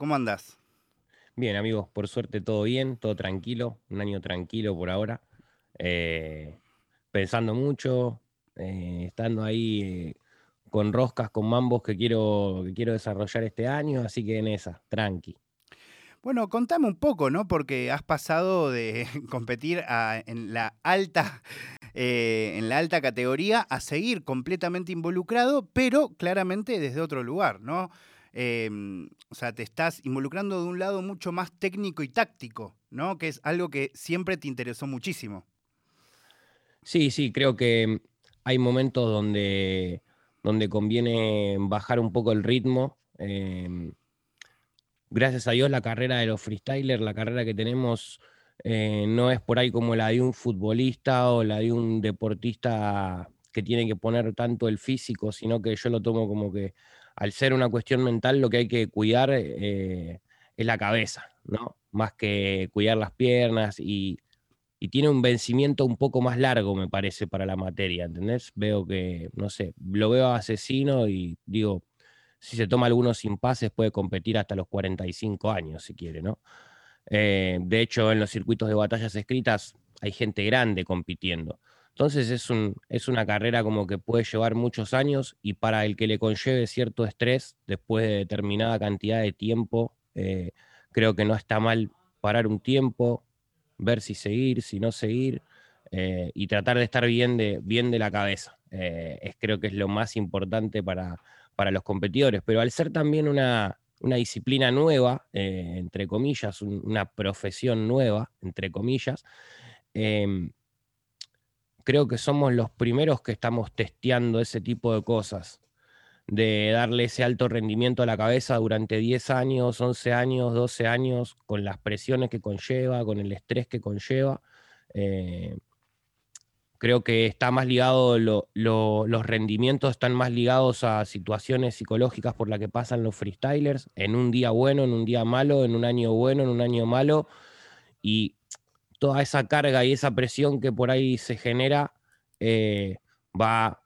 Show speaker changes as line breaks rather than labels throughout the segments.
¿Cómo andás?
Bien, amigos, por suerte todo bien, todo tranquilo, un año tranquilo por ahora. Eh, pensando mucho, eh, estando ahí eh, con roscas, con mambos que quiero, que quiero desarrollar este año, así que en esa, tranqui.
Bueno, contame un poco, ¿no? Porque has pasado de competir en la alta en la alta categoría a seguir completamente involucrado, pero claramente desde otro lugar, ¿no? Em, o sea, te estás involucrando de un lado mucho más técnico y táctico, ¿no? Que es algo que siempre te interesó muchísimo.
Sí, sí, creo que hay momentos donde, donde conviene bajar un poco el ritmo. Em, gracias a Dios la carrera de los freestylers, la carrera que tenemos, eh, no es por ahí como la de un futbolista o la de un deportista que tiene que poner tanto el físico, sino que yo lo tomo como que al ser una cuestión mental, lo que hay que cuidar eh, es la cabeza, ¿no? Más que cuidar las piernas y, tiene un vencimiento un poco más largo, me parece, para la materia, ¿entendés? Veo que, no sé, lo veo asesino y digo, si se toma algunos impases puede competir hasta los 45 años, si quiere, ¿no? Eh, de hecho, en los circuitos de batallas escritas hay gente grande compitiendo. Entonces es, un, es una carrera como que puede llevar muchos años y para el que le conlleve cierto estrés después de determinada cantidad de tiempo, eh, creo que no está mal parar un tiempo, ver si seguir, si no seguir eh, y tratar de estar bien de, bien de la cabeza. Eh, es, creo que es lo más importante para, para los competidores, pero al ser también una, una disciplina nueva, entre comillas, una profesión nueva, entre comillas, em, creo que somos los primeros que estamos testeando ese tipo de cosas, de darle ese alto rendimiento a la cabeza durante 10 años, 11 años, 12 años, con las presiones que conlleva, con el estrés que conlleva. Eh, creo que está más ligado, los rendimientos están más ligados a situaciones psicológicas por las que pasan los freestylers, en un día bueno, en un día malo, en un año bueno, en un año malo, y toda esa carga y esa presión que por ahí se genera eh, va,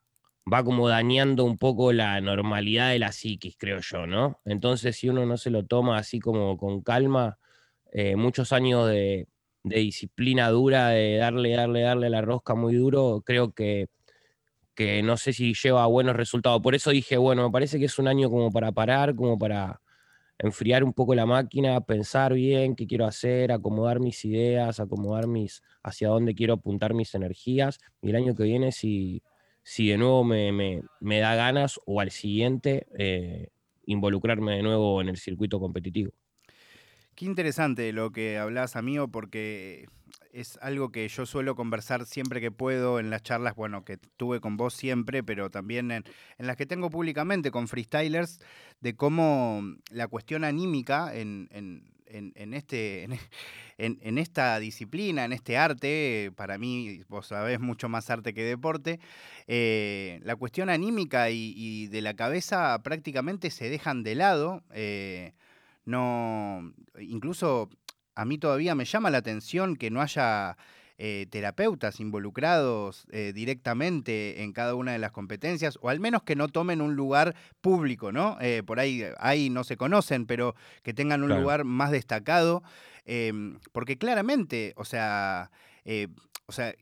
va como dañando un poco la normalidad de la psiquis, creo yo, ¿no? Entonces, si uno no se lo toma así como con calma, eh, muchos años de, disciplina dura, de darle, darle, darle la rosca muy duro, creo que, que no sé si lleva buenos resultados. Por eso dije, bueno, me parece que es un año como para parar, como para enfriar un poco la máquina, pensar bien qué quiero hacer, acomodar mis ideas, acomodar mis, hacia dónde quiero apuntar mis energías. Y el año que viene, si, si de nuevo me, da ganas o al siguiente, eh, involucrarme de nuevo en el circuito competitivo.
Qué interesante lo que hablas, amigo, porque es algo que yo suelo conversar siempre que puedo en las charlas, bueno, que tuve con vos siempre, pero también en, las que tengo públicamente con freestylers, de cómo la cuestión anímica en, este, en, esta disciplina, en este arte, para mí, vos sabés, mucho más arte que deporte, eh, la cuestión anímica y, de la cabeza prácticamente se dejan de lado. Eh, no, incluso a mí todavía me llama la atención que no haya eh, terapeutas involucrados eh, directamente en cada una de las competencias, o al menos que no tomen un lugar público, ¿no? Eh, por ahí, ahí no se conocen, pero que tengan un lugar más destacado, em, porque claramente, o sea, o sea,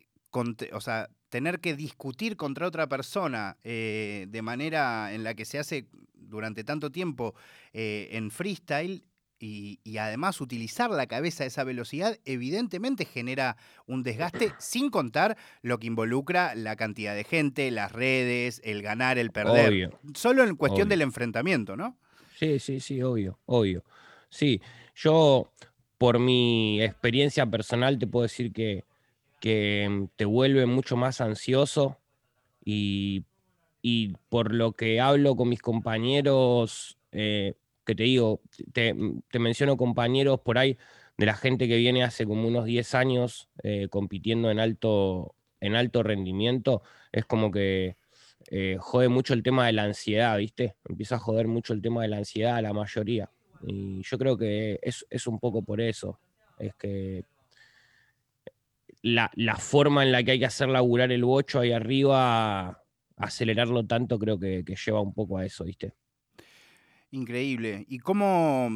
o sea, tener que discutir contra otra persona de manera en la que se hace durante tanto tiempo en freestyle y, además utilizar la cabeza a esa velocidad evidentemente genera un desgaste sin contar lo que involucra la cantidad de gente, las redes, el ganar, el perder. Solo en cuestión del enfrentamiento, ¿no?
Sí, sí, sí, obvio, obvio. Sí, yo por mi experiencia personal te puedo decir que, que te vuelve mucho más ansioso y, y por lo que hablo con mis compañeros, eh, que te digo, te, menciono compañeros por ahí de la gente que viene hace como unos 10 años eh, compitiendo en alto, en alto rendimiento, es como que eh, jode mucho el tema de la ansiedad, ¿viste? Empieza a joder mucho el tema de la ansiedad a la mayoría. Y yo creo que es, un poco por eso. Es que la, forma en la que hay que hacer laburar el bocho ahí arriba, acelerarlo tanto, creo que lleva un poco a eso, ¿viste?
Increíble. ¿Y cómo,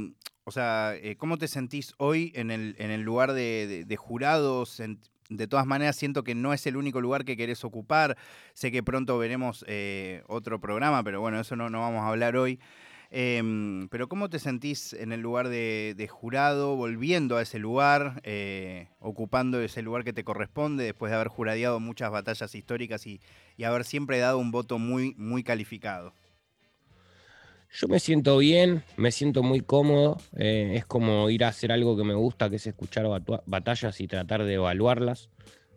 o sea, eh, ¿cómo te sentís hoy en el, en el lugar de, jurados? de todas maneras, siento que no es el único lugar que querés ocupar. Sé que pronto veremos eh, otro programa, pero bueno, eso no, no vamos a hablar hoy. Em, pero ¿cómo te sentís en el lugar de, jurado, volviendo a ese lugar, eh, ocupando ese lugar que te corresponde después de haber juradeado muchas batallas históricas y, y haber siempre dado un voto muy, muy calificado?
Yo me siento bien, me siento muy cómodo. Eh, es como ir a hacer algo que me gusta, que es escuchar batallas y tratar de evaluarlas.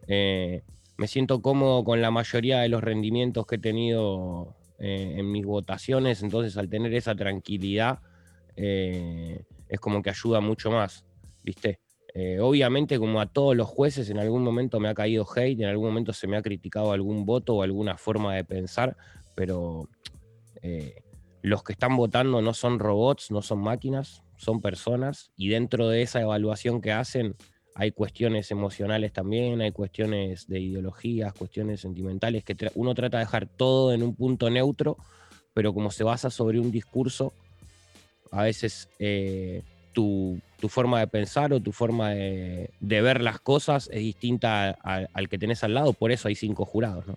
Eh, me siento cómodo con la mayoría de los rendimientos que he tenido eh, en mis votaciones, entonces al tener esa tranquilidad es como que ayuda mucho más, ¿viste? obviamente como a todos los jueces en algún momento me ha caído hate, en algún momento se me ha criticado algún voto o alguna forma de pensar, pero los que están votando no son robots, no son máquinas, son personas y dentro de esa evaluación que hacen hay cuestiones emocionales también, hay cuestiones de ideologías, cuestiones sentimentales, que uno trata de dejar todo en un punto neutro, pero como se basa sobre un discurso, a veces eh, tu, forma de pensar o tu forma de, ver las cosas es distinta al que tenés al lado, por eso hay cinco jurados, ¿no?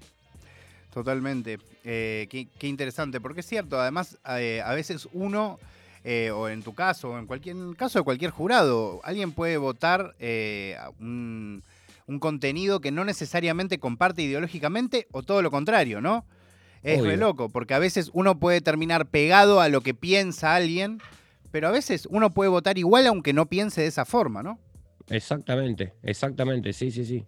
Totalmente. Eh, qué, interesante, porque es cierto, además eh, a veces uno, eh, o en tu caso, o en cualquier caso de cualquier jurado, alguien puede votar un, contenido que no necesariamente comparte ideológicamente o todo lo contrario, ¿no? Es muy loco, porque a veces uno puede terminar pegado a lo que piensa alguien, pero a veces uno puede votar igual aunque no piense de esa forma, ¿no?
Exactamente, exactamente, sí, sí, sí.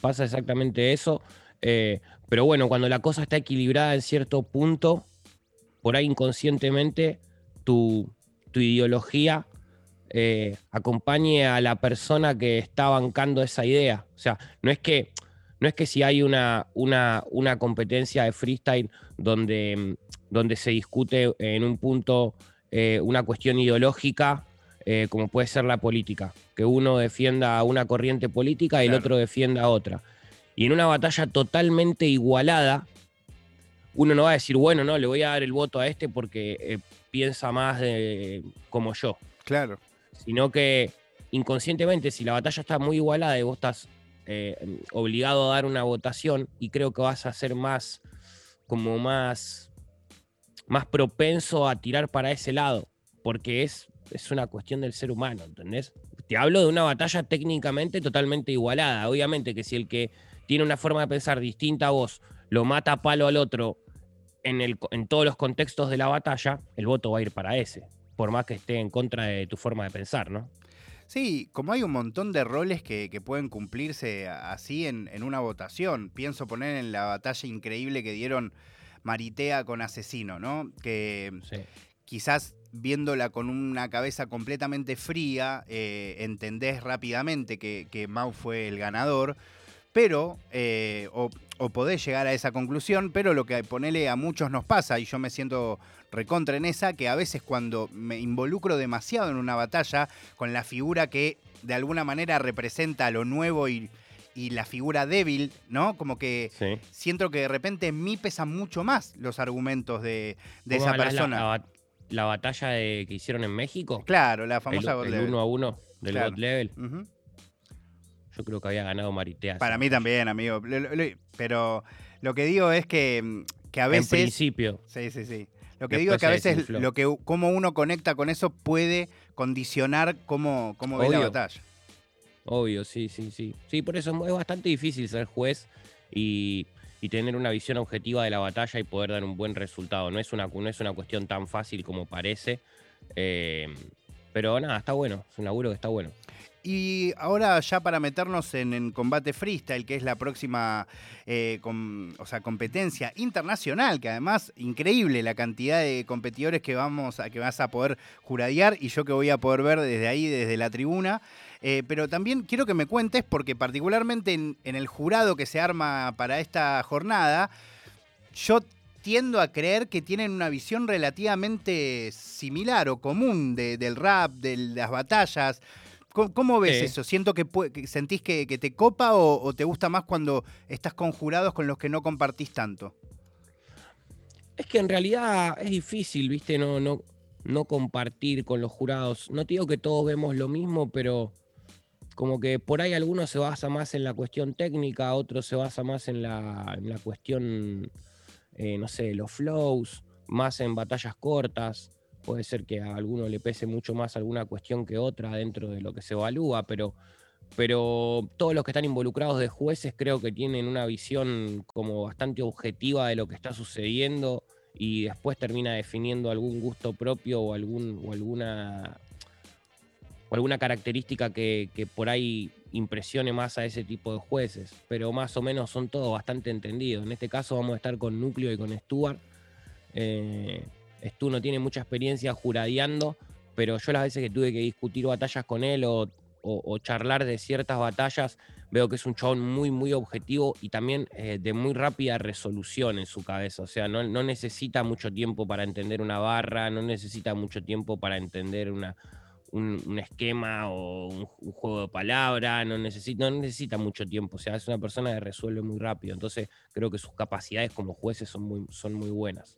Pasa exactamente eso. Eh, pero bueno, cuando la cosa está equilibrada en cierto punto, por ahí inconscientemente tu, ideología eh, acompañe a la persona que está bancando esa idea. O sea, no es que, no es que si hay una, una, una competencia de freestyle donde, donde se discute en un punto eh, una cuestión ideológica, como puede ser la política, que uno defienda una corriente política y el otro defienda otra. Y en una batalla totalmente igualada, uno no va a decir, bueno, no, le voy a dar el voto a este porque eh, piensa más de, como yo.
Claro.
Sino que inconscientemente, si la batalla está muy igualada y vos estás eh, obligado a dar una votación, y creo que vas a ser más, como más, más propenso a tirar para ese lado, porque es, es una cuestión del ser humano, ¿entendés? Te hablo de una batalla técnicamente totalmente igualada. Obviamente que si el que tiene una forma de pensar distinta a vos, lo mata a palo al otro en, el, en todos los contextos de la batalla, el voto va a ir para ese, por más que esté en contra de tu forma de pensar, ¿no?
Sí, como hay un montón de roles que, pueden cumplirse así en, una votación. Pienso poner en la batalla increíble que dieron Maritea con Asesino, ¿no? Que quizás viéndola con una cabeza completamente fría, eh, entendés rápidamente que, que Mau fue el ganador pero, eh, o, podés llegar a esa conclusión, pero lo que ponele a muchos nos pasa, y yo me siento recontra en esa, que a veces cuando me involucro demasiado en una batalla con la figura que de alguna manera representa lo nuevo y, la figura débil, ¿no? Como que siento que de repente en mí pesan mucho más los argumentos de, esa persona.
La, batalla que hicieron en México?
Claro, la famosa
el, el uno a uno del God Level. Yo creo que había ganado Maritea.
Para mí también, amigo. Pero lo que digo es que, que a veces.
En principio.
Sí, sí, sí. Lo que digo es que a veces lo que cómo uno conecta con eso puede condicionar cómo, cómo ve la batalla.
Obvio, sí, sí, sí. Sí, por eso es bastante difícil ser juez y, tener una visión objetiva de la batalla y poder dar un buen resultado. No es una, no es una cuestión tan fácil como parece. Eh, pero nada, está bueno. Es un laburo que está bueno.
Y ahora ya para meternos en, combate freestyle, que es la próxima eh, o sea, competencia internacional, que además increíble la cantidad de competidores que, vamos a, que vas a poder juradear y yo que voy a poder ver desde ahí, desde la tribuna. Eh, pero también quiero que me cuentes, porque particularmente en, el jurado que se arma para esta jornada, yo tiendo a creer que tienen una visión relativamente similar o común del rap, de las batallas. ¿Cómo, ves eso? ¿Siento que, sentís que, te copa o, te gusta más cuando estás conjurados con los que no compartís tanto?
Es que en realidad es difícil, ¿viste? No, no, no compartir con los jurados. No te digo que todos vemos lo mismo, pero como que por ahí algunos se basa más en la cuestión técnica, otros se basa más en la, en la cuestión, eh, no sé, los flows, más en batallas cortas. Puede ser que a alguno le pese mucho más alguna cuestión que otra dentro de lo que se evalúa, pero, pero todos los que están involucrados de jueces creo que tienen una visión como bastante objetiva de lo que está sucediendo y después termina definiendo algún gusto propio o, algún, o alguna o alguna característica que, por ahí impresione más a ese tipo de jueces, pero más o menos son todos bastante entendidos. En este caso vamos a estar con Núcleo y con Stuart. Eh, Stu no tiene mucha experiencia juradeando, pero yo las veces que tuve que discutir batallas con él o, charlar de ciertas batallas, veo que es un chabón muy, muy objetivo y también eh, de muy rápida resolución en su cabeza. O sea, no, necesita mucho tiempo para entender una barra, no necesita mucho tiempo para entender una, un, esquema o un, juego de palabras, no necesita, no necesita mucho tiempo, o sea, es una persona que resuelve muy rápido, entonces creo que sus capacidades como jueces son muy, son muy buenas.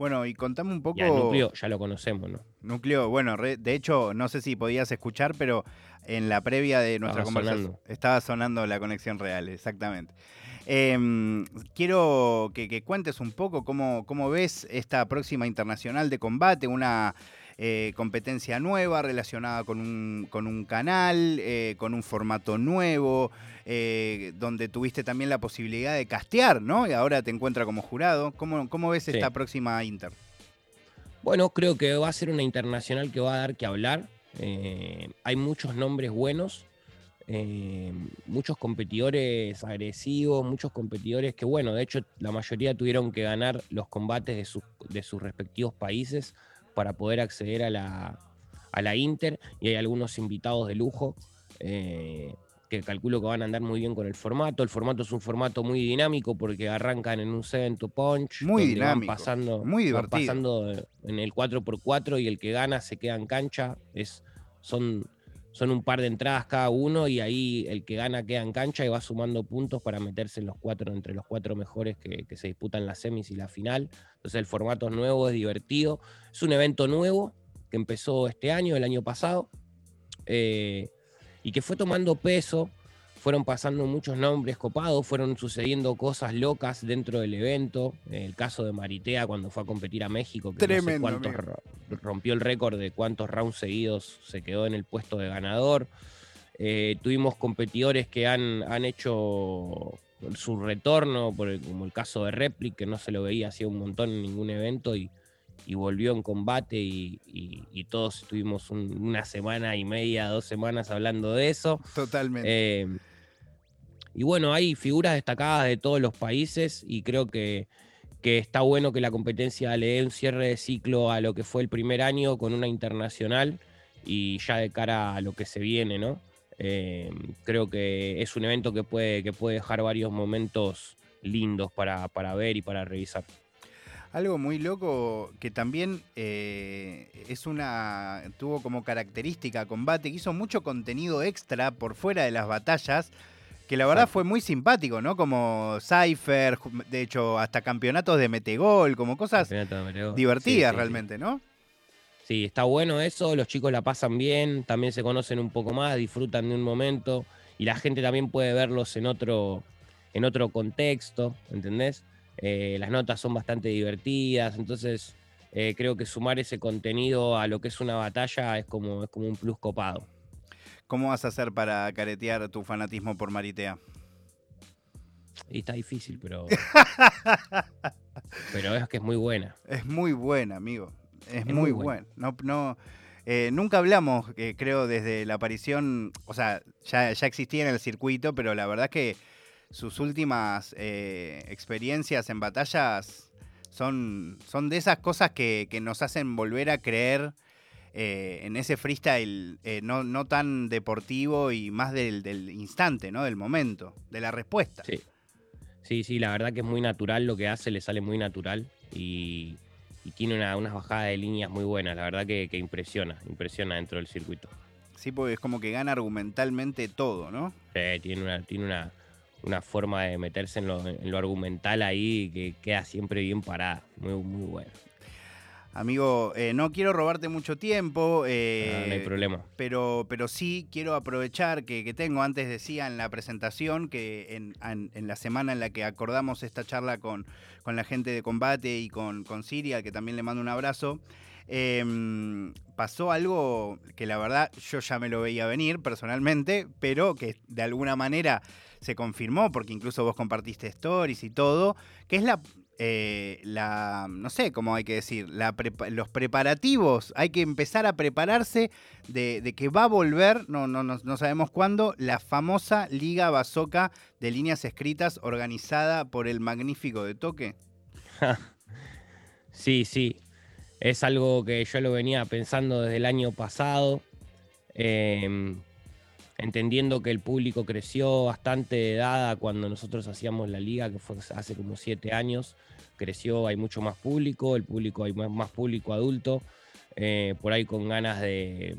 Bueno, y contame un poco...
Y núcleo ya lo conocemos, ¿no?
Núcleo, bueno, de hecho, no sé si podías escuchar, pero en la previa de nuestra conversación estaba sonando la conexión real, exactamente. Em, quiero que, que, cuentes un poco cómo, cómo ves esta próxima internacional de combate, una eh, competencia nueva relacionada con un, con un canal, eh, con un formato nuevo, eh, donde tuviste también la posibilidad de castear, ¿no? Y ahora te encuentras como jurado. ¿Cómo, cómo ves esta próxima Inter?
Bueno, creo que va a ser una internacional que va a dar que hablar. hay muchos nombres buenos. muchos competidores agresivos, muchos competidores que, bueno, de hecho la mayoría tuvieron que ganar los combates de, sus, de sus respectivos países para poder acceder a la, a la Inter y hay algunos invitados de lujo eh, que calculo que van a andar muy bien con el formato. El formato es un formato muy dinámico porque arrancan en un 7 to punch.
Muy dinámico.
Van pasando, muy divertido. pasando en el 4x4 y el que gana se queda en cancha. Es, son son un par de entradas cada uno y ahí el que gana queda en cancha y va sumando puntos para meterse en los cuatro, entre los cuatro mejores que, se disputan las semis y la final. Entonces el formato es nuevo, es divertido. Es un evento nuevo que empezó este año, el año pasado, eh, y que fue tomando peso fueron pasando muchos nombres copados, fueron sucediendo cosas locas dentro del evento. El caso de Maritea cuando fue a competir a México, que
Tremendo,
rompió el récord de cuántos rounds seguidos se quedó en el puesto de ganador. Eh, tuvimos competidores que han, han hecho su retorno, por como el caso de Replic, que no se lo veía hacía un montón en ningún evento y, volvió en combate y, todos estuvimos una semana y media, dos semanas hablando de eso.
Totalmente.
Eh, y bueno, hay figuras destacadas de todos los países y creo que, está bueno que la competencia le dé un cierre de ciclo a lo que fue el primer año con una internacional y ya de cara a lo que se viene, ¿no? Eh, creo que es un evento que puede, que puede dejar varios momentos lindos para, ver y para revisar.
Algo muy loco que también eh, es una. tuvo como característica combate, que hizo mucho contenido extra por fuera de las batallas que la verdad fue muy simpático, ¿no? Como Cypher, de hecho, hasta campeonatos de metegol, como cosas divertidas realmente, ¿no?
Sí, está bueno eso, los chicos la pasan bien, también se conocen un poco más, disfrutan de un momento y la gente también puede verlos en otro, en otro contexto, ¿entendés? Eh, las notas son bastante divertidas, entonces eh, creo que sumar ese contenido a lo que es una batalla es como, es como un plus copado.
¿Cómo vas a hacer para caretear tu fanatismo por Maritea?
Y está difícil, pero. pero es que es muy buena.
Es muy buena, amigo. Es, muy, buena. No, no, eh, nunca hablamos, eh, creo, desde la aparición. O sea, ya, ya, existía en el circuito, pero la verdad es que sus últimas eh, experiencias en batallas son, son de esas cosas que, que nos hacen volver a creer eh, en ese freestyle eh, no, no, tan deportivo y más del, instante, ¿no? Del momento, de la respuesta.
Sí. Sí, sí, la verdad que es muy natural lo que hace, le sale muy natural y, tiene una, unas bajadas de líneas muy buenas, la verdad que, impresiona, impresiona dentro del circuito.
Sí, porque es como que gana argumentalmente todo, ¿no?
tiene una, tiene una, una forma de meterse en lo, en lo, argumental ahí que queda siempre bien parada, muy, muy bueno.
Amigo, eh, no quiero robarte mucho tiempo.
Ah, no hay
eh,
problema.
Pero, pero sí quiero aprovechar que, que tengo, antes decía en la presentación, que en, en- en la semana en la que acordamos esta charla con, con la gente de combate y con, con Siria, que también le mando un abrazo, em, pasó algo que la verdad yo ya me lo veía venir personalmente, pero que de alguna manera se confirmó, porque incluso vos compartiste stories y todo, que es la, eh, la no sé cómo hay que decir, los preparativos, hay que empezar a prepararse de, de que va a volver, no, no, no, no sabemos cuándo, la famosa Liga Basoca de líneas escritas organizada por el magnífico de Toque.
Sí, sí. Es algo que yo lo venía pensando desde el año pasado, em, entendiendo que el público creció bastante de edad cuando nosotros hacíamos la liga, que fue hace como siete años. Creció, hay mucho más público, el público, hay más, más público adulto, eh, por ahí con ganas de,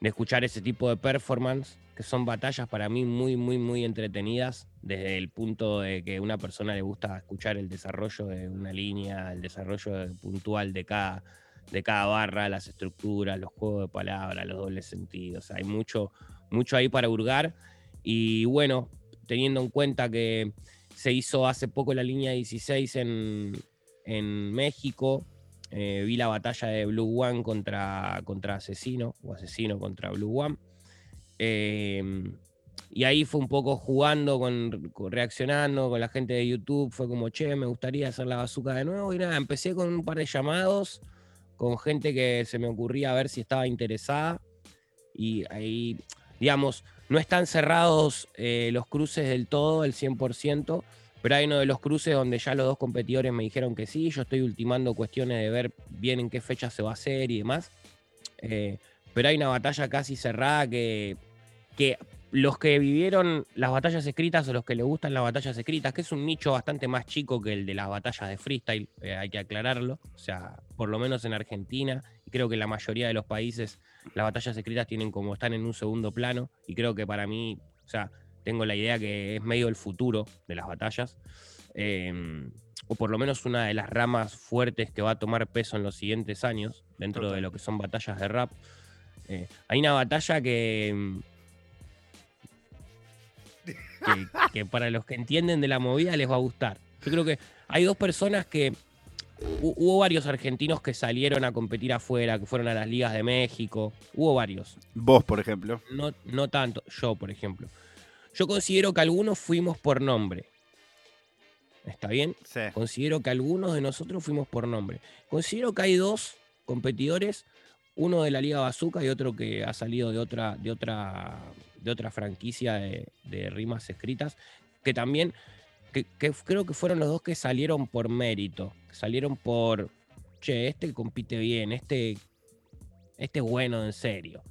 de escuchar ese tipo de performance, que son batallas para mí muy, muy, muy entretenidas, desde el punto de que a una persona le gusta escuchar el desarrollo de una línea, el desarrollo de- puntual de cada, de cada barra, las estructuras, los juegos de palabras, los dobles sentidos. Hay mucho, mucho ahí para hurgar. Y bueno, teniendo en cuenta que se hizo hace poco la línea 16 en, en México, eh, vi la batalla de Blue One contra, contra Asesino, o Asesino contra Blue One. Eh, y ahí fue un poco jugando, con, reaccionando con la gente de YouTube. Fue como, che, me gustaría hacer la bazooka de nuevo. Y nada, empecé con un par de llamados, con gente que se me ocurría a ver si estaba interesada. Y ahí, digamos, no están cerrados eh, los cruces del todo, el 100%, pero hay uno de los cruces donde ya los dos competidores me dijeron que sí. Yo estoy ultimando cuestiones de ver bien en qué fecha se va a hacer y demás. Eh, pero hay una batalla casi cerrada que, que los que vivieron las batallas escritas o los que les gustan las batallas escritas, que es un nicho bastante más chico que el de las batallas de freestyle, eh, hay que aclararlo. O sea, por lo menos en Argentina, y creo que en la mayoría de los países las batallas escritas tienen como están en un segundo plano, y creo que para mí, o sea, tengo la idea que es medio el futuro de las batallas. eh, o por lo menos una de las ramas fuertes que va a tomar peso en los siguientes años, dentro de lo que son batallas de rap. Eh, hay una batalla que, mm, que, que para los que entienden de la movida les va a gustar. Yo creo que hay dos personas que. hu- Hubo varios argentinos que salieron a competir afuera, que fueron a las ligas de México. Hubo varios.
Vos, por ejemplo.
No, no tanto. Yo, por ejemplo. Yo considero que algunos fuimos por nombre. ¿Está bien?
Sí.
Considero que algunos de nosotros fuimos por nombre. Considero que hay dos competidores, uno de la Liga Bazooka y otro que ha salido de otra, de otra, de otra franquicia de, de rimas escritas, que también, que, que creo que fueron los dos que salieron por mérito, que salieron por, che, este compite bien, este, este es bueno en serio.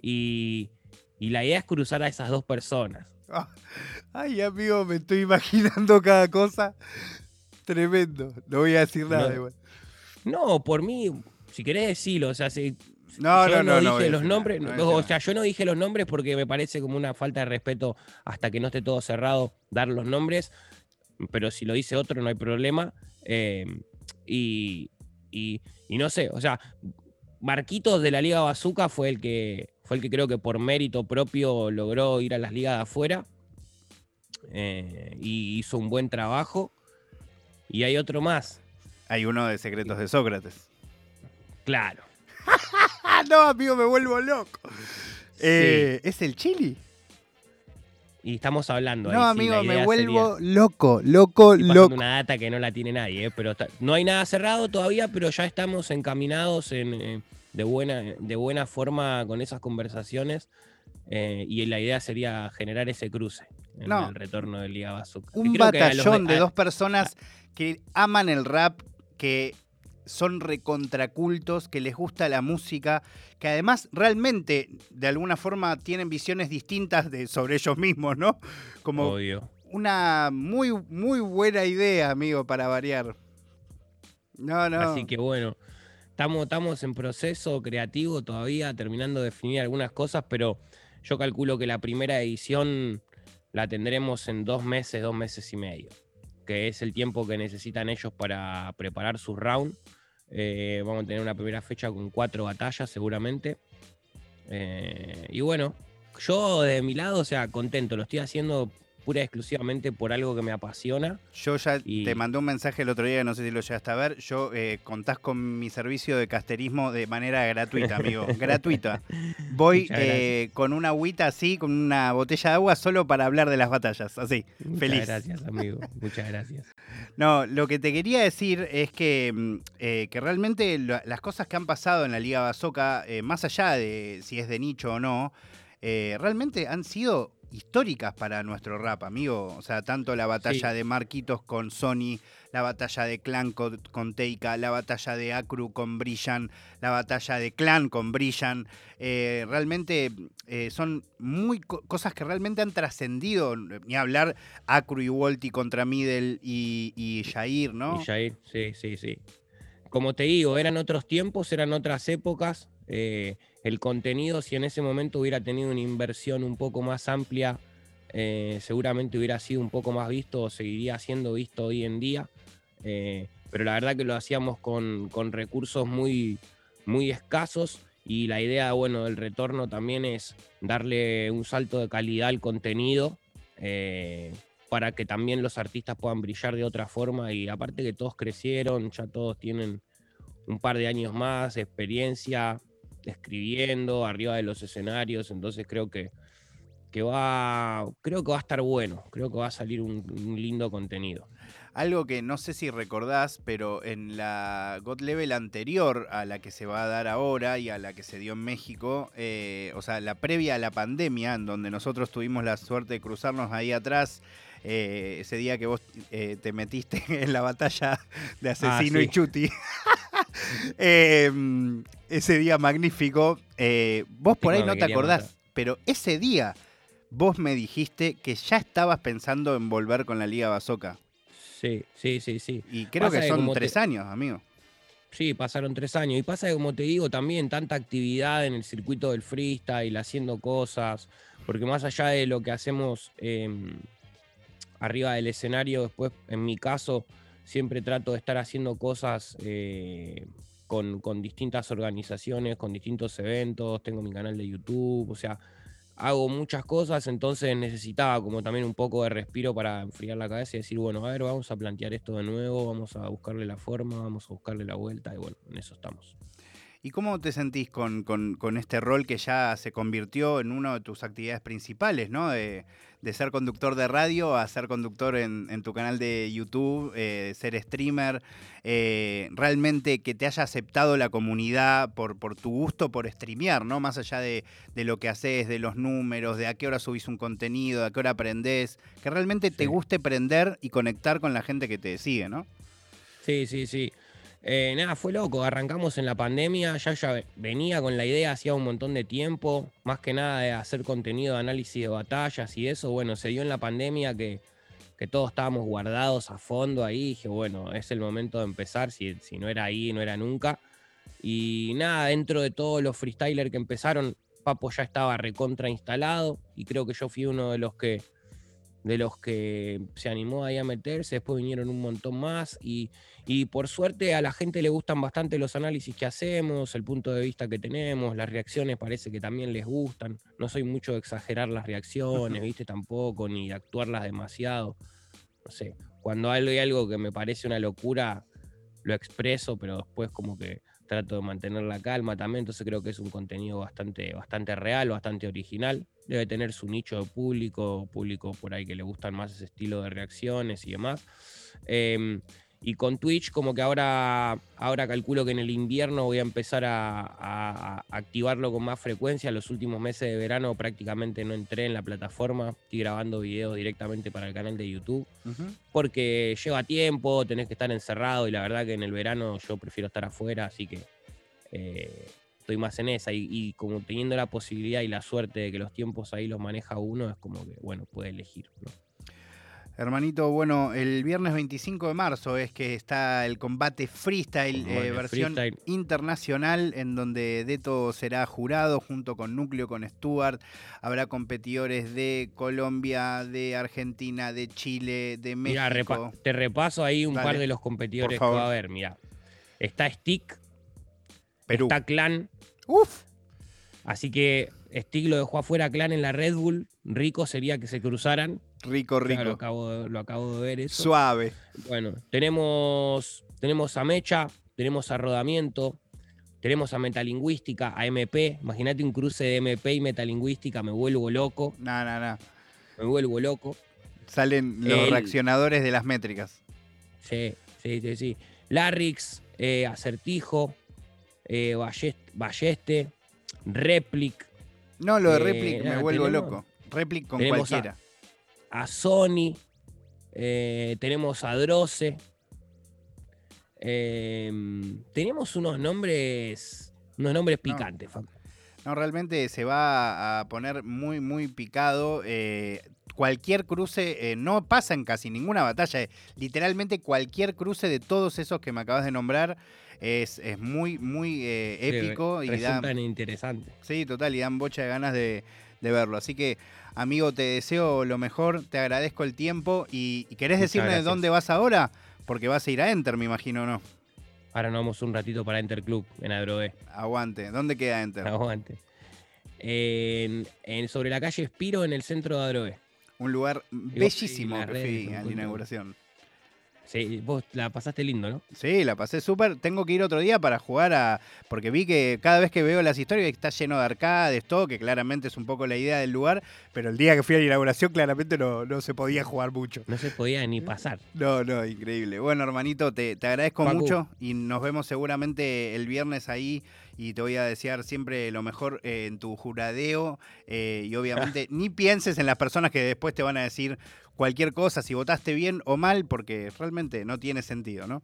Y, y la idea es cruzar a esas dos personas.
Ay, amigo, me estoy imaginando cada cosa. Tremendo. No voy a decir nada
No.
igual.
No, por mí, si querés decirlo, o sea, si,
No,
yo
no, no, no.
dije los nombres,
no
o sea, yo no dije los nombres porque me parece como una falta de respeto hasta que no esté todo cerrado dar los nombres, pero si lo dice otro no hay problema. eh, y, y- y no sé, o sea, Marquitos de la Liga Bazooka fue el que fue el que creo que por mérito propio logró ir a las ligas de afuera eh, y hizo un buen trabajo. Y hay otro más.
Hay uno de Secretos de Sócrates.
claro.
No, amigo, me vuelvo loco. Eh, ¿Es el chili?
Y estamos hablando.
No,
ahí, sí, la
amigo, me vuelvo loco, loco, loco.
una data que no la tiene nadie, ¿eh? pero está- no hay nada cerrado todavía, pero ya estamos encaminados en, eh, de, buena, de buena forma con esas conversaciones eh, y la idea sería generar ese cruce en
No.
el retorno de Liga Bazooka.
Un batallón de
a-
dos personas que aman el rap, que son recontracultos, que les gusta la música, que además realmente de alguna forma tienen visiones distintas de, sobre ellos mismos, ¿no? Como
Obvio.
una muy, muy buena idea, amigo, para variar. No, no.
Así que bueno, estamos, estamos en proceso creativo todavía, terminando de definir algunas cosas, pero yo calculo que la primera edición la tendremos en dos meses, dos meses y medio, que es el tiempo que necesitan ellos para preparar su round. Eh, vamos a tener una primera fecha con cuatro batallas seguramente. y bueno, yo de mi lado, o sea, contento, lo estoy haciendo pura y exclusivamente por algo que me apasiona.
Yo ya te mandé un mensaje el otro día, no sé si lo llegaste a ver. Yo eh, contás con mi servicio de casterismo de manera gratuita, amigo. gratuita. Voy eh, con una agüita así, con una botella de agua, solo para hablar de las batallas. Así,
Muchas
feliz.
gracias, amigo. Muchas gracias.
No, lo que te quería decir es que, mm, eh, que realmente las cosas que han pasado en la Liga Basoca, más allá de si es de nicho o no, realmente han sido históricas para nuestro rap, amigo. O sea, tanto la batalla de Marquitos con Sony, la batalla de Clan con, Teika, la batalla de Acru con Brillan, la batalla de Clan con Brillan. Eh, realmente eh, son muy cosas que realmente han trascendido. Ni hablar Acru y Wolti contra Middle y, y Jair, ¿no?
Y Jair, sí, sí, sí. Como te digo, eran otros tiempos, eran otras épocas. Eh, el contenido, si en ese momento hubiera tenido una inversión un poco más amplia, eh, seguramente hubiera sido un poco más visto o seguiría siendo visto hoy en día. Eh, pero la verdad que lo hacíamos con, recursos muy, muy escasos y la idea, bueno, del retorno también es darle un salto de calidad al contenido eh, para que también los artistas puedan brillar de otra forma y aparte que todos crecieron, ya todos tienen un par de años más, experiencia, escribiendo arriba de los escenarios, entonces creo que, que va, creo que va a estar bueno, creo que va a salir un, lindo contenido.
Algo que no sé si recordás, pero en la God Level anterior a la que se va a dar ahora y a la que se dio en México, eh, o sea, la previa a la pandemia, en donde nosotros tuvimos la suerte de cruzarnos ahí atrás, eh, ese día que vos eh, te metiste en la batalla de ah, Asesino y Chuti. Em, ese día magnífico. Eh, vos por ahí no te acordás, pero ese día vos me dijiste que ya estabas pensando en volver con la Liga Basoca.
Sí, sí, sí, sí.
Y creo que son tres años, amigo.
Sí, pasaron tres años. Y pasa que, como te digo, también tanta actividad en el circuito del freestyle, haciendo cosas, porque más allá de lo que hacemos em, arriba del escenario, después, en mi caso, siempre trato de estar haciendo cosas eh, con, distintas organizaciones, con distintos eventos, tengo mi canal de YouTube, o sea, hago muchas cosas, entonces necesitaba como también un poco de respiro para enfriar la cabeza y decir, bueno, a ver, vamos a plantear esto de nuevo, vamos a buscarle la forma, vamos a buscarle la vuelta y bueno, en eso estamos.
¿Y cómo te sentís con, este rol que ya se convirtió en una de tus actividades principales, ¿no? De, ser conductor de radio a ser conductor en, tu canal de YouTube, eh, ser streamer, eh, realmente que te haya aceptado la comunidad por, por tu gusto por streamear, ¿no? Más allá de, lo que haces, de los números, de a qué hora subís un contenido, de a qué hora aprendés, que realmente te guste aprender y conectar con la gente que te sigue, ¿no?
Sí, sí, sí. Eh, nada, fue loco. Arrancamos en la pandemia, ya ya venía con la idea hacía un montón de tiempo, más que nada de hacer contenido de análisis de batallas y eso. Bueno, se dio en la pandemia que, que todos estábamos guardados a fondo ahí. Dije, bueno, es el momento de empezar. Si, si no era ahí, no era nunca. Y nada, dentro de todos los freestylers que empezaron, Papo ya estaba recontra instalado y creo que yo fui uno de los que de los que se animó ahí a meterse, después vinieron un montón más y, por suerte a la gente le gustan bastante los análisis que hacemos, el punto de vista que tenemos, las reacciones parece que también les gustan, no soy mucho de exagerar las reacciones, viste tampoco, ni de actuarlas demasiado, no sé, cuando hay algo que me parece una locura, lo expreso, pero después como que trato de mantener la calma también, entonces creo que es un contenido bastante, bastante real, bastante original. Debe tener su nicho de público, público por ahí que le gustan más ese estilo de reacciones y demás. Em, y con Twitch, como que ahora, ahora calculo que en el invierno voy a empezar a, activarlo con más frecuencia. Los últimos meses de verano prácticamente no entré en la plataforma. Estoy grabando videos directamente para el canal de YouTube. Porque lleva tiempo, tenés que estar encerrado y la verdad que en el verano yo prefiero estar afuera, así que eh, estoy más en esa. Y, y, como teniendo la posibilidad y la suerte de que los tiempos ahí los maneja uno, es como que, bueno, puede elegir. ¿no?
Hermanito, bueno, el viernes 25 de marzo es que está el combate freestyle, eh, versión internacional, en donde Deto será jurado junto con Núcleo, con Stuart. Habrá competidores de Colombia, de Argentina, de Chile, de México.
te repaso ahí un par de los competidores que va a haber. Mira, está Stick,
Perú.
está Clan.
Uf.
Así que Stick lo dejó afuera Clan en la Red Bull. Rico sería que se cruzaran.
Rico, rico.
Claro, lo, acabo de, lo acabo de ver eso.
Suave.
Bueno, tenemos, tenemos a Mecha, tenemos a Rodamiento, tenemos a Metalingüística, a MP. Imagínate un cruce de MP y Metalingüística, me vuelvo loco.
No, no, no.
Me vuelvo loco.
Salen los
El-
reaccionadores de las métricas.
Sí, sí, sí, sí. Larrix, eh, Acertijo, eh, Ballest- Balleste, Replic,
No, lo de
Eh,
Replic me
nada,
vuelvo
tenemos-
loco. Replic con
tenemos a-
cualquiera.
A Sony, eh, tenemos a Droce. eh, tenemos unos nombres, unos nombres picantes, Facu.
No, realmente se va a poner muy, muy picado. eh, cualquier cruce, eh, no pasa en casi ninguna batalla. eh, literalmente cualquier cruce de todos esos que me acabas de nombrar es, es muy, muy eh,
Sí,
épico y
resultan interesantes.
sí, total, y dan bocha de ganas de, de verlo. Así que, amigo, te deseo lo mejor, te agradezco el tiempo y, y ¿querés
Muchas
decirme
gracias.
dónde vas ahora? Porque vas a ir a Enter, me imagino, ¿no?
Ahora nos vamos un ratito para Enter Club en Adroé.
Aguante. ¿Dónde queda Enter?
Aguante. En, en- sobre la calle Espiro, en el centro de Adroé.
Un lugar bellísimo que fui a la inauguración.
Sí, vos la pasaste lindo, ¿no?
Sí, la pasé súper. Tengo que ir otro día para jugar a. Porque vi que cada vez que veo las historias está lleno de arcades, todo, que claramente es un poco la idea del lugar. Pero el día que fui a la inauguración, claramente no, no se podía jugar mucho.
No se podía ni pasar.
No, no, increíble. Bueno, hermanito, te, te agradezco
Facu.
mucho y nos vemos seguramente el viernes ahí. Y te voy a desear siempre lo mejor eh, en tu juradeo. eh, y obviamente ni pienses en las personas que después te van a decir cualquier cosa, si votaste bien o mal, porque realmente no tiene sentido, ¿no?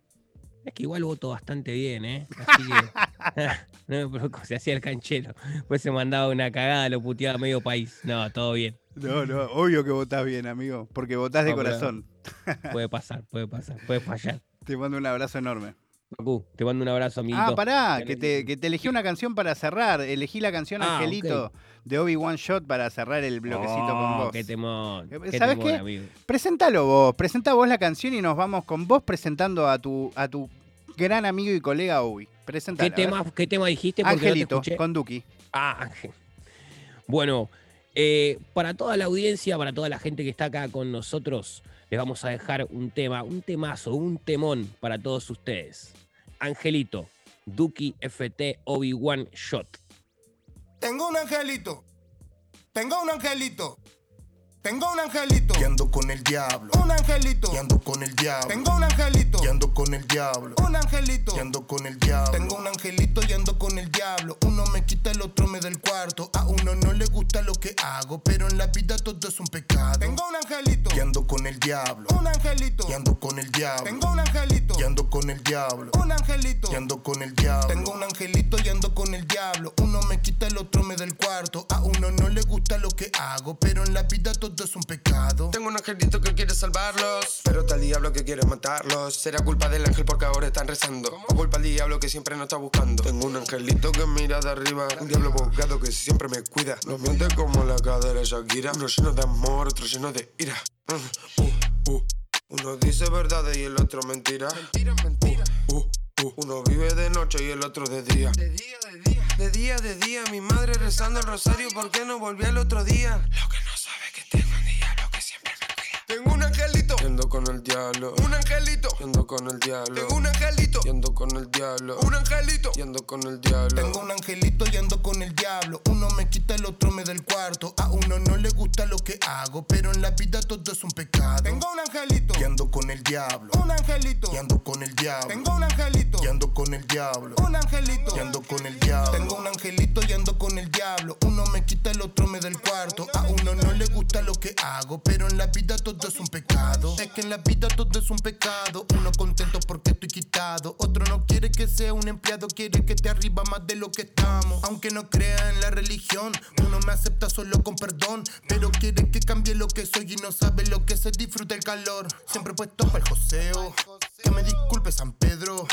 Es que igual voto bastante bien, ¿eh? Así que. no me preocupo, se hacía el canchero. Pues se mandaba una cagada, lo puteaba medio país. No, todo bien.
No, no, obvio que votás bien, amigo, porque votás de
No,
corazón.
Puede pasar, puede pasar, puede fallar.
Te mando un abrazo enorme.
Facu, te mando un abrazo, amiguito.
Ah, pará, que te, que te elegí una canción para cerrar. Elegí la canción
Ah,
Angelito de Obi-Wan Shot para cerrar el bloquecito con
Oh,
vos.
Qué temón.
Eh,
qué
¿sabés
temón,
qué?
amigo.
Presentalo vos, presenta vos la canción y nos vamos con vos presentando a tu, a tu gran amigo y colega Obi. Presentalo.
¿Qué tema, ¿Qué tema dijiste? Porque no te
Angelito, con Duki.
Ah, Ángel. Bueno, eh, para toda la audiencia, para toda la gente que está acá con nosotros, les vamos a dejar un tema, un temazo, un temón para todos ustedes. Angelito, Duki FT Obi-Wan Shot.
Tengo un angelito. Tengo un angelito. Tengo un angelito.
Y ando con el diablo.
Un angelito.
Y ando con el diablo.
Tengo un angelito.
Y ando con el diablo.
Un angelito.
Y ando con el diablo.
Tengo un angelito y ando con el diablo. Uno me quita, el otro me da el cuarto. A uno no le gusta lo que hago, pero en la vida todo es un pecado. Tengo un angelito.
Y ando con el diablo.
Un angelito.
Y ando con el diablo.
Tengo un angelito.
Y ando con el diablo.
Un angelito.
Y ando con el diablo.
Tengo un angelito y ando con el diablo. Uno me quita, el otro me da el cuarto. A uno no le gusta lo que hago, pero en la vida todo es un pecado.
Tengo un angelito que quiere salvarlos, pero está el diablo que quiere matarlos. Será culpa del ángel porque ahora están rezando, o culpa del diablo que siempre nos está buscando. Tengo un angelito que mira de arriba, un diablo abogado que siempre me cuida. No miente como la cadera Shakira, uno lleno de amor, otro lleno de ira. Mm, uh, uh. Uno dice verdades y el otro mentira. Mentira, mentira. Uh. Uno vive de noche y el otro de día. De día, de día. De día, de día. Mi madre rezando el rosario, ¿por qué no volví al otro día? Lo que no angelito. Yendo con el diablo. Un angelito. Yendo con el diablo. Tengo un angelito. Yendo con el diablo. Un angelito. Yendo con el diablo.
Tengo un angelito y ando con el diablo. Uno me quita, el otro me da el cuarto. A uno no le gusta lo que hago, pero en la vida todo es un pecado. Tengo un angelito.
Y ando con el diablo.
Un angelito.
Y ando con el diablo.
Tengo un angelito.
Y ando con el diablo.
Un angelito.
Y ando con el diablo.
Tengo un angelito y ando con el diablo. Uno me quita, el otro me da el cuarto. A uno no le gusta lo que hago, pero en la vida todo es un pecado. Es que en la vida todo es un pecado. Uno contento porque estoy quitado. Otro no quiere que sea un empleado, quiere que te arriba más de lo que estamos. Aunque no crea en la religión, uno me acepta solo con perdón. Pero quiere que cambie lo que soy y no sabe lo que se disfruta el calor. Siempre puesto para el joseo. Que me disculpe San Pedro.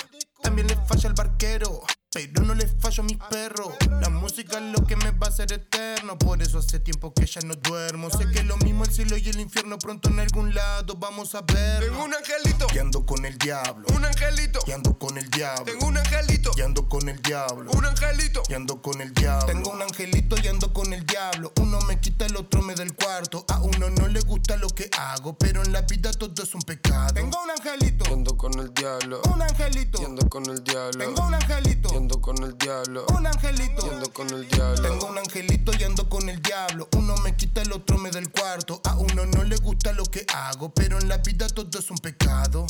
También le falla al barquero. Pero no le fallo a mis perros. La música es lo que me va a hacer eterno. Por eso hace tiempo que ya no duermo. Sé que lo mismo el cielo y el infierno pronto en algún lado vamos a ver.
Tengo un angelito.
Y ando con el diablo.
Un angelito.
Y ando con el diablo.
Tengo un angelito.
Y ando con el diablo.
Un angelito.
Y ando con el diablo. Tengo un angelito y ando con el diablo. Uno me quita, el otro me da el cuarto. A uno no le gusta lo que hago, pero en la vida todo es un pecado. Tengo un angelito.
Y ando con el diablo.
Un angelito.
Y ando con
tengo un angelito.
Y ando con el diablo.
Un angelito.
Y con el diablo.
Tengo un angelito y ando con el diablo. Uno me quita, el otro me da el cuarto. A uno no le gusta lo que hago, pero en la vida todo es un pecado.